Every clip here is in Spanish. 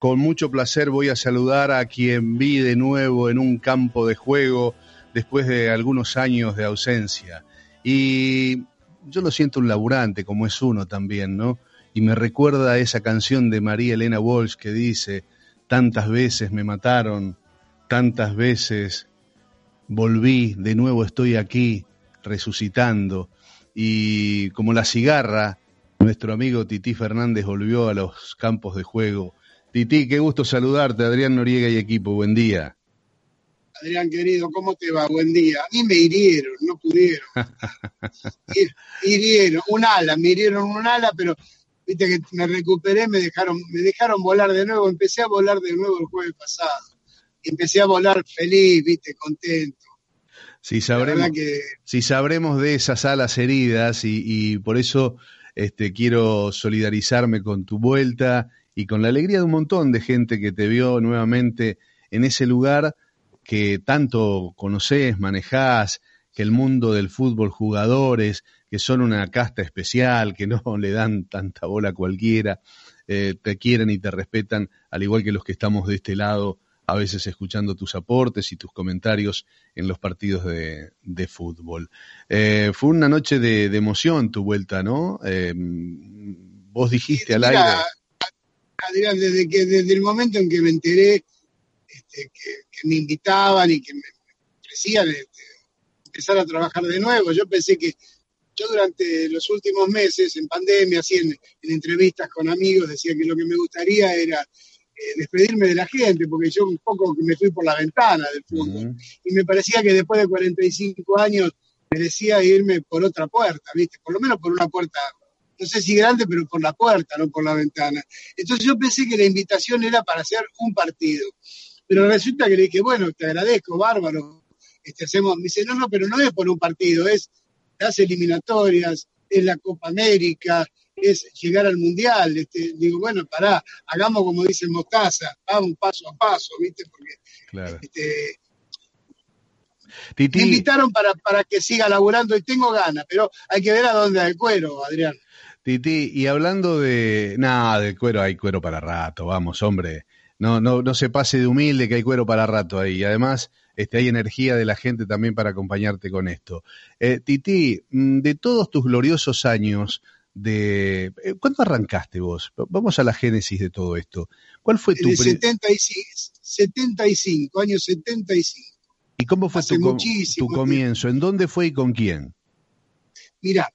con mucho placer voy a saludar a quien vi de nuevo en un campo de juego después de algunos años de ausencia. Y yo lo siento un laburante, como es uno también, ¿no? Y me recuerda esa canción de María Elena Walsh que dice, tantas veces me mataron, tantas veces volví, de nuevo estoy aquí, resucitando. Y como la cigarra, nuestro amigo Tití Fernández volvió a los campos de juego. Tití, qué gusto saludarte, Adrián Noriega y equipo, buen día. Adrián querido, ¿cómo te va? Buen día. A mí me hirieron, no pudieron. hirieron, un ala, me hirieron un ala, pero viste que me recuperé, me dejaron, me dejaron volar de nuevo, empecé a volar de nuevo el jueves pasado. empecé a volar feliz, viste, contento. Si sabremos, si sabremos de esas alas heridas y, y por eso este, quiero solidarizarme con tu vuelta y con la alegría de un montón de gente que te vio nuevamente en ese lugar que tanto conoces, manejás, que el mundo del fútbol, jugadores, que son una casta especial, que no le dan tanta bola a cualquiera, eh, te quieren y te respetan, al igual que los que estamos de este lado, a veces escuchando tus aportes y tus comentarios en los partidos de, fútbol. Eh, fue una noche de, emoción tu vuelta, ¿no? Eh, vos dijiste al aire. Adrián, desde, que, desde el momento en que me enteré este, que, me invitaban y que me, ofrecían este, empezar a trabajar de nuevo. Yo pensé que yo durante los últimos meses, en pandemia, así en, entrevistas con amigos, decía que lo que me gustaría era eh, despedirme de la gente, porque yo un poco me fui por la ventana del fútbol. Y me parecía que después de 45 años merecía irme por otra puerta, ¿viste? Por lo menos por una puerta, no sé si grande, pero por la puerta, no por la ventana. Entonces yo pensé que la invitación era para hacer un partido. Pero resulta que le dije, bueno, te agradezco, bárbaro. Este, hacemos, me dice, no, no, pero no es por un partido, es las eliminatorias, es la Copa América, es llegar al Mundial. Este, digo, bueno, pará, hagamos como dice Mostaza, vamos paso a paso, ¿viste? Porque claro. este, me invitaron para, para que siga laburando y tengo ganas, pero hay que ver a dónde hay cuero, Adrián. Titi, y hablando de nada, de cuero, hay cuero para rato, vamos, hombre no, no, no se pase de humilde, que hay cuero para rato ahí. Y además, este, hay energía de la gente también para acompañarte con esto. Eh, Titi, mm, de todos tus gloriosos años, de eh, ¿cuándo arrancaste vos? Vamos a la génesis de todo esto. ¿Cuál fue tu... En 75, 75, años 75. ¿Y cómo fue tu, tu comienzo? ¿En dónde fue y con quién? Mira,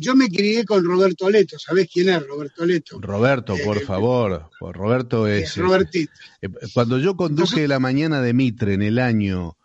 yo me crié con Roberto Leto, ¿sabés quién es Roberto Leto? Roberto, por eh, favor, Roberto es... Robertito. Eh, cuando yo conduje la mañana de Mitre en el año...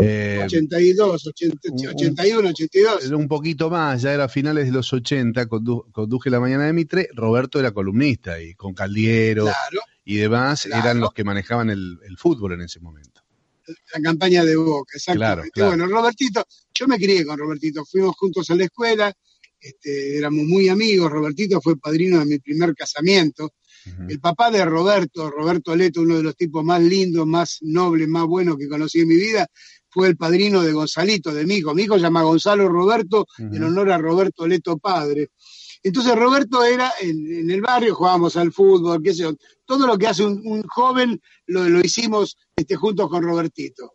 82, 81, 82. Un poquito más, ya era finales de los 80, conduje la mañana de Mitre, Roberto era columnista y con Caldiero y demás eran los que manejaban el, fútbol en ese momento. La campaña de Boca, exactamente. Bueno, Robertito, yo me crié con Robertito, fuimos juntos a la escuela, este, éramos muy amigos, Robertito fue padrino de mi primer casamiento. El papá de Roberto, Roberto Leto, uno de los tipos más lindos, más nobles, más buenos que conocí en mi vida, fue el padrino de Gonzalito, de mi hijo. Mi hijo se llama Gonzalo Roberto en honor a Roberto Leto padre. Entonces Roberto era en, el barrio, jugábamos al fútbol, qué sé yo. Todo lo que hace un, joven lo, lo hicimos este, juntos con Robertito.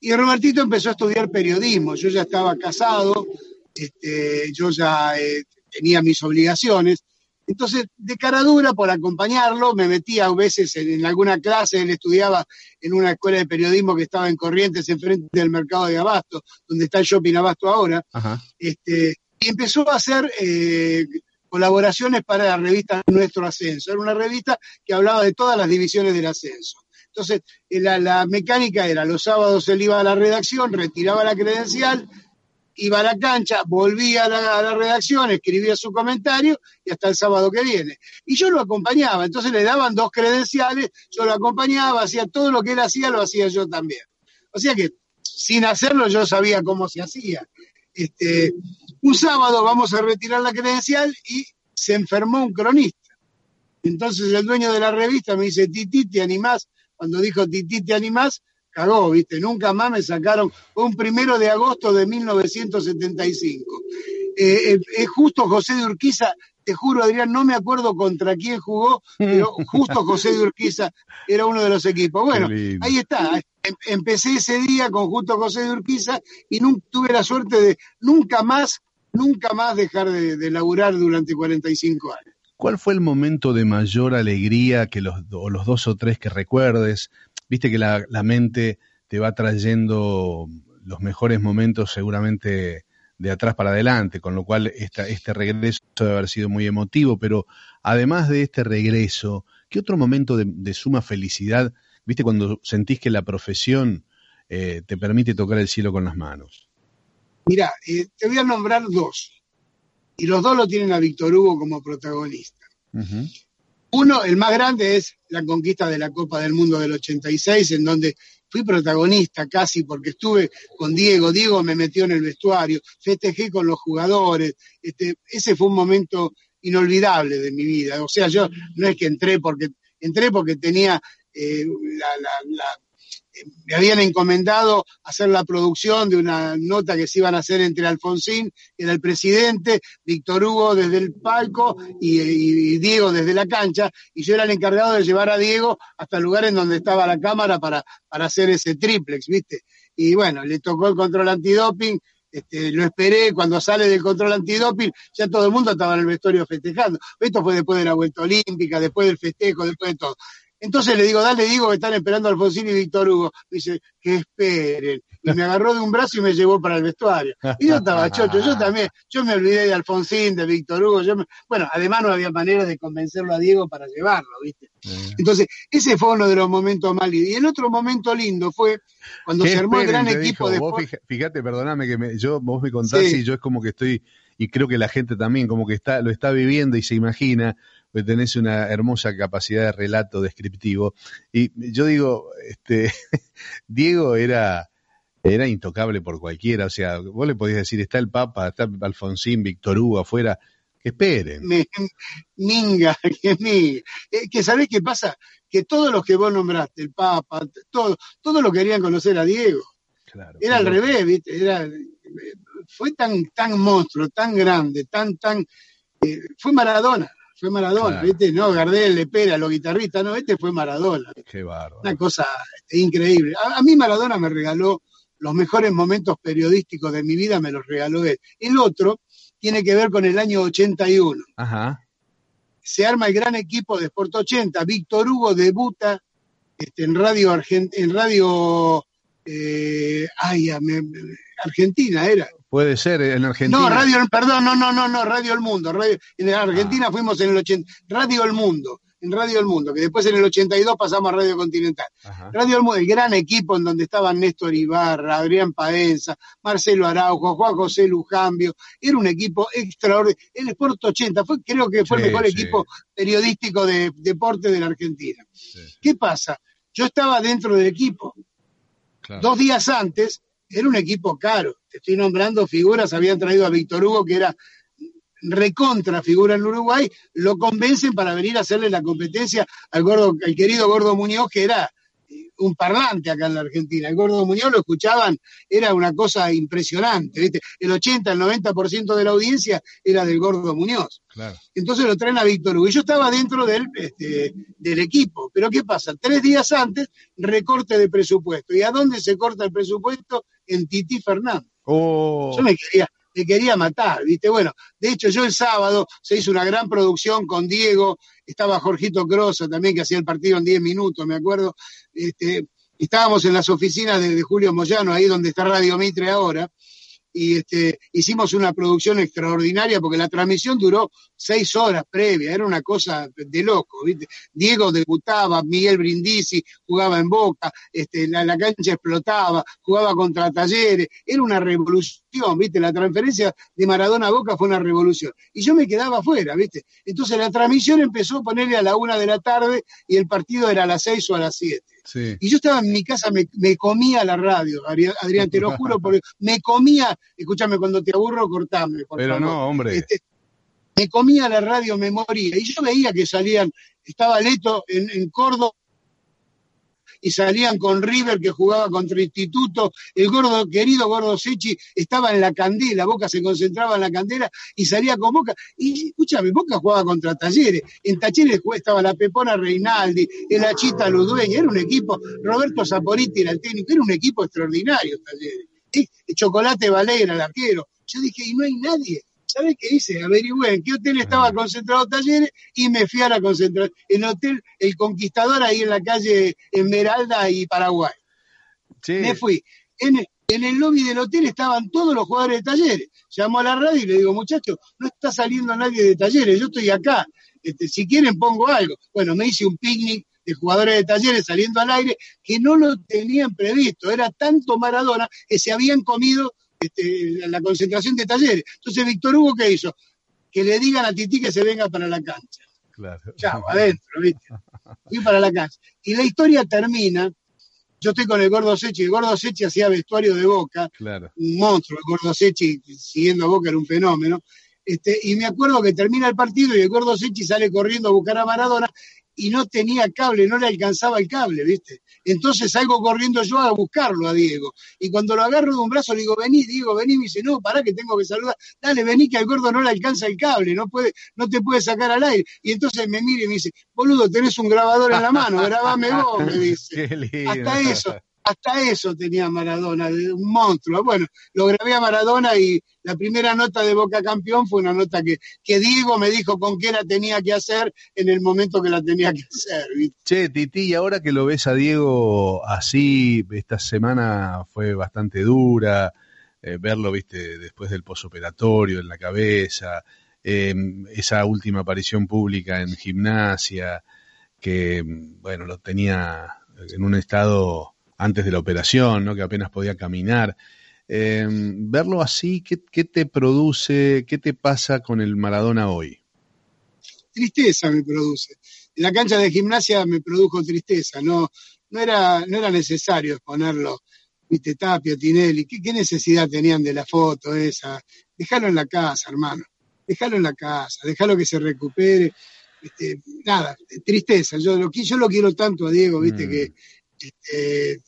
Y Robertito empezó a estudiar periodismo. Yo ya estaba casado, este, yo ya eh, tenía mis obligaciones. Entonces, de cara dura, por acompañarlo, me metía a veces en, alguna clase, él estudiaba en una escuela de periodismo que estaba en Corrientes, enfrente del mercado de Abasto, donde está el shopping Abasto ahora, este, y empezó a hacer eh, colaboraciones para la revista Nuestro Ascenso. Era una revista que hablaba de todas las divisiones del ascenso. Entonces, eh, la, la mecánica era, los sábados él iba a la redacción, retiraba la credencial, iba a la cancha, volvía a la, redacción, escribía su comentario y hasta el sábado que viene. Y yo lo acompañaba, entonces le daban dos credenciales, yo lo acompañaba, hacía todo lo que él hacía, lo hacía yo también. O sea que sin hacerlo yo sabía cómo se hacía. Este, un sábado vamos a retirar la credencial y se enfermó un cronista. Entonces el dueño de la revista me dice, Titi, ¿te animás? Cuando dijo Titi, ¿te animás? Cagó, ¿viste? Nunca más me sacaron. Fue un primero de agosto de 1975. Eh, eh, es justo José de Urquiza te juro, Adrián, no me acuerdo contra quién jugó, pero justo José de Urquiza era uno de los equipos. Bueno, ahí está. Em, empecé ese día con justo José de Urquiza y tuve la suerte de nunca más, nunca más dejar de, laburar durante 45 años. ¿Cuál fue el momento de mayor alegría que los, o los dos o tres que recuerdes? Viste que la, la mente te va trayendo los mejores momentos seguramente de atrás para adelante, con lo cual esta, este regreso debe haber sido muy emotivo, pero además de este regreso, ¿qué otro momento de, suma felicidad, viste, cuando sentís que la profesión eh, te permite tocar el cielo con las manos? Mira, eh, te voy a nombrar dos, y los dos lo tienen a Víctor Hugo como protagonista. Uno, el más grande, es la conquista de la Copa del Mundo del 86, en donde fui protagonista casi porque estuve con Diego, Diego me metió en el vestuario, festejé con los jugadores, este, ese fue un momento inolvidable de mi vida. O sea, yo no es que entré porque entré porque tenía eh, la, me habían encomendado hacer la producción de una nota que se iban a hacer entre Alfonsín, que era el presidente, Víctor Hugo desde el palco y, Diego desde la cancha, y yo era el encargado de llevar a Diego hasta el lugar en donde estaba la cámara para, para hacer ese triplex, ¿viste? Y bueno, le tocó el control antidoping, este, lo esperé, cuando sale del control antidoping, ya todo el mundo estaba en el vestuario festejando. Esto fue después de la vuelta olímpica, después del festejo, después de todo. Entonces le digo, dale, digo que están esperando a Alfonsín y Víctor Hugo. Me dice, que esperen. Y me agarró de un brazo y me llevó para el vestuario. Y yo estaba chocho, yo también, yo me olvidé de Alfonsín, de Víctor Hugo. Yo bueno, además no había manera de convencerlo a Diego para llevarlo, ¿viste? Entonces, ese fue uno de los momentos más lindos. Y el otro momento lindo fue cuando se armó el gran equipo de... fíjate, perdóname que yo, vos me contás y yo es como que estoy, y creo que la gente también como que está, lo está viviendo y se imagina pues tenés una hermosa capacidad de relato descriptivo. Y yo digo, este, Diego era, era intocable por cualquiera, o sea, vos le podías decir, está el Papa, está Alfonsín, Víctor Hugo afuera, que esperen. minga, que minga. Eh, que sabés qué pasa, que todos los que vos nombraste, el Papa, todos, todos lo querían conocer a Diego. era al revés, ¿viste? Era, fue tan, tan monstruo, tan grande, tan, tan, eh, fue Maradona fue Maradona, ¿viste? No, Gardel, Lepera, los guitarristas, no, este fue Maradona. Qué bárbaro. Una cosa increíble. A, mí Maradona me regaló los mejores momentos periodísticos de mi vida, me los regaló él. El otro tiene que ver con el año 81. Ajá. Se arma el gran equipo de Sport 80. Víctor Hugo debuta este, en Radio Argent en Radio eh, ay, Argentina era. Puede ser, en Argentina. No, Radio, perdón, no, no, no, no, Radio El Mundo. en Argentina ah. fuimos en el 80, Radio El Mundo, en Radio El Mundo, que después en el 82 pasamos a Radio Continental. Radio El Mundo, el gran equipo en donde estaban Néstor Ibarra, Adrián Paenza, Marcelo Araujo, Juan José Lujambio, era un equipo extraordinario. El Sport 80 fue, creo que fue el mejor equipo periodístico de deporte de la Argentina. ¿Qué pasa? Yo estaba dentro del equipo. Dos días antes era un equipo caro. Te estoy nombrando figuras, habían traído a Víctor Hugo, que era recontra figura en Uruguay, lo convencen para venir a hacerle la competencia al gordo, al querido Gordo Muñoz, que era un parlante acá en la Argentina. El Gordo Muñoz lo escuchaban, era una cosa impresionante, ¿viste? El 80, el 90% de la audiencia era del Gordo Muñoz. Entonces lo traen a Víctor Hugo. Y yo estaba dentro del, este, del equipo. Pero ¿qué pasa? Tres días antes, recorte de presupuesto. ¿Y a dónde se corta el presupuesto? En Titi Fernández. Oh. Yo me quería, me quería matar, ¿viste? Bueno, de hecho yo el sábado se hizo una gran producción con Diego, estaba Jorgito Crosa también que hacía el partido en 10 minutos, me acuerdo. Este, estábamos en las oficinas de, de Julio Moyano, ahí donde está Radio Mitre ahora, y este, hicimos una producción extraordinaria porque la transmisión duró seis horas previa, era una cosa de loco, ¿viste? Diego debutaba, Miguel Brindisi jugaba en Boca, este, la, la cancha explotaba, jugaba contra Talleres, era una revolución, ¿viste? La transferencia de Maradona a Boca fue una revolución. Y yo me quedaba afuera, ¿viste? Entonces la transmisión empezó a ponerle a la una de la tarde y el partido era a las seis o a las siete. Y yo estaba en mi casa, me, comía la radio, Adrián, te lo juro, porque me comía, escúchame, cuando te aburro, cortame. Pero no, hombre. Este, me comía la radio, me moría. Y yo veía que salían, estaba Leto en, en Córdoba, y salían con River que jugaba contra Instituto, el gordo, querido gordo Sechi estaba en la candela, Boca se concentraba en la candela y salía con Boca. Y escúchame, Boca jugaba contra Talleres, en Talleres estaba la Pepona Reinaldi, el Achita Ludueña, era un equipo, Roberto Zaporiti era el técnico, era un equipo extraordinario Talleres. Chocolate Valera, el arquero. Yo dije, y no hay nadie. ¿Sabes qué hice? Averigüé en qué hotel estaba concentrado Talleres y me fui a la concentración. En hotel El Conquistador, ahí en la calle Esmeralda y Paraguay. Me fui. En, el lobby del hotel estaban todos los jugadores de Talleres. Llamó a la radio y le digo, muchachos, no está saliendo nadie de Talleres, yo estoy acá. Este, si quieren pongo algo. Bueno, me hice un picnic de jugadores de talleres saliendo al aire que no lo tenían previsto. Era tanto Maradona que se habían comido este, la concentración de talleres. Entonces, Víctor Hugo, ¿qué hizo? Que le digan a Titi que se venga para la cancha. Claro. Chao, adentro, ¿viste? Y para la cancha. Y la historia termina. Yo estoy con el Gordo Sechi. El Gordo Sechi hacía vestuario de Boca. Claro. Un monstruo. El Gordo Sechi, siguiendo a Boca, era un fenómeno. Este, y me acuerdo que termina el partido y el Gordo Sechi sale corriendo a buscar a Maradona y no tenía cable, no le alcanzaba el cable, ¿viste? Entonces salgo corriendo yo a buscarlo a Diego. Y cuando lo agarro de un brazo le digo, vení, Diego, vení, me dice, no, pará que tengo que saludar. Dale, vení que al gordo no le alcanza el cable, no puede, no te puede sacar al aire. Y entonces me mira y me dice, boludo, tenés un grabador en la mano, grabame vos, me dice. Hasta eso, hasta eso tenía Maradona, un monstruo. Bueno, lo grabé a Maradona y la primera nota de Boca Campeón fue una nota que, Diego me dijo con qué la tenía que hacer en el momento que la tenía que hacer. Che, Titi, y ahora que lo ves a Diego así, esta semana fue bastante dura, eh, verlo, viste, después del posoperatorio en la cabeza, em, esa última aparición pública en gimnasia, que, bueno, lo tenía en un estado antes de la operación, ¿no? que apenas podía caminar. Em, verlo así, ¿qué, te produce, qué te pasa con el Maradona hoy? Tristeza me produce. En la cancha de gimnasia me produjo tristeza, no, no, era, no era necesario exponerlo. Viste, Tapio, Tinelli, ¿qué, necesidad tenían de la foto esa? Déjalo en la casa, hermano. Déjalo en la casa, déjalo que se recupere. Este, nada, tristeza. Yo lo, yo lo quiero tanto a Diego, viste, mm. que este,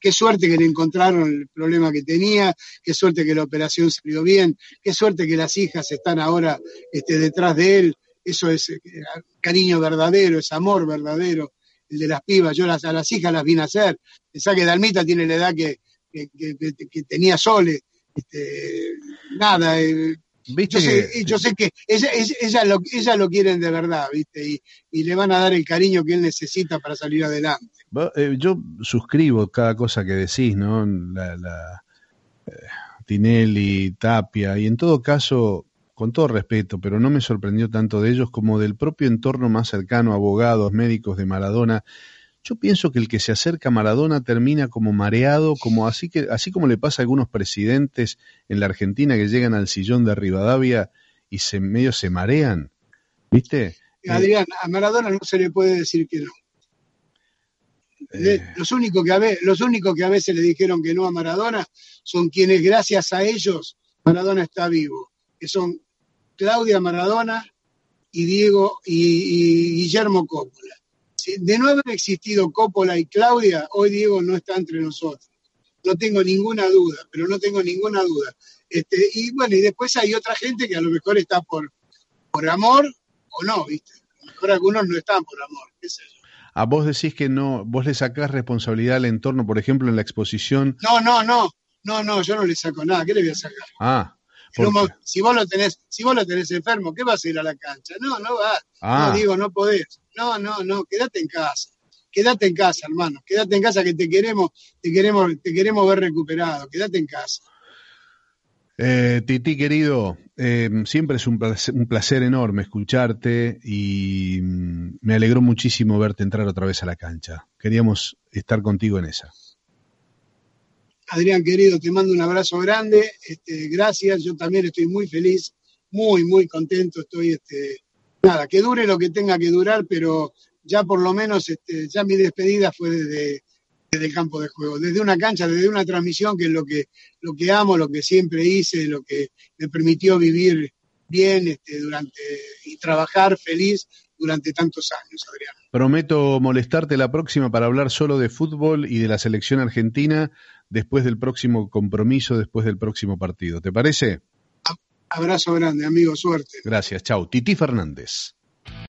qué, suerte que le encontraron el problema que tenía, qué suerte que la operación salió bien, qué suerte que las hijas están ahora este, detrás de él. Eso es eh, cariño verdadero, es amor verdadero, el de las pibas. Yo las, a las hijas las vine a hacer. Pensá que Dalmita tiene la edad que, tenía Sole. Este, nada, eh, yo, sé, yo, sé, que ella, ella, lo, ella lo quieren de verdad, ¿viste? Y, le van a dar el cariño que él necesita para salir adelante. Eh, yo suscribo cada cosa que decís, ¿no? La, la eh, Tinelli, Tapia, y en todo caso, con todo respeto, pero no me sorprendió tanto de ellos como del propio entorno más cercano, abogados, médicos de Maradona, yo pienso que el que se acerca a Maradona termina como mareado, como así que así como le pasa a algunos presidentes en la Argentina que llegan al sillón de Rivadavia y se medio se marean, ¿viste? Adrián, a Maradona no se le puede decir que no. Eh. Los, únicos que a los únicos que a veces le dijeron que no a Maradona son quienes gracias a ellos Maradona está vivo, que son Claudia Maradona y Diego y Guillermo Coppola de no haber existido Coppola y Claudia, hoy Diego no está entre nosotros. No tengo ninguna duda, pero no tengo ninguna duda. Este, y bueno, y después hay otra gente que a lo mejor está por, por amor o no, ¿viste? A lo mejor algunos no están por amor, qué sé yo. A vos decís que no, vos le sacás responsabilidad al entorno, por ejemplo, en la exposición. No, no, no, no, no, yo no le saco nada, ¿qué le voy a sacar? Ah, si vos lo tenés, si vos lo tenés enfermo, ¿qué vas a ir a la cancha? No, no vas. No ah. digo, no podés. No, no, no, quédate en casa. Quédate en casa, hermano. Quédate en casa que te queremos, te queremos, te queremos ver recuperado. Quédate en casa. Eh, Titi, querido, eh, siempre es un placer, enorme escucharte y mm, me alegró muchísimo verte entrar otra vez a la cancha. Queríamos estar contigo en esa. Adrián, querido, te mando un abrazo grande. Este, gracias, yo también estoy muy feliz, muy, muy contento. Estoy este, nada, que dure lo que tenga que durar, pero ya por lo menos, este, ya mi despedida fue desde, el campo de juego, desde una cancha, desde una transmisión, que es lo que, lo que amo, lo que siempre hice, lo que me permitió vivir bien este, durante y trabajar feliz durante tantos años, Adrián. Prometo molestarte la próxima para hablar solo de fútbol y de la selección argentina después del próximo compromiso, después del próximo partido. ¿Te parece? Abrazo grande, amigo, suerte. Gracias, chao. Titi Fernández.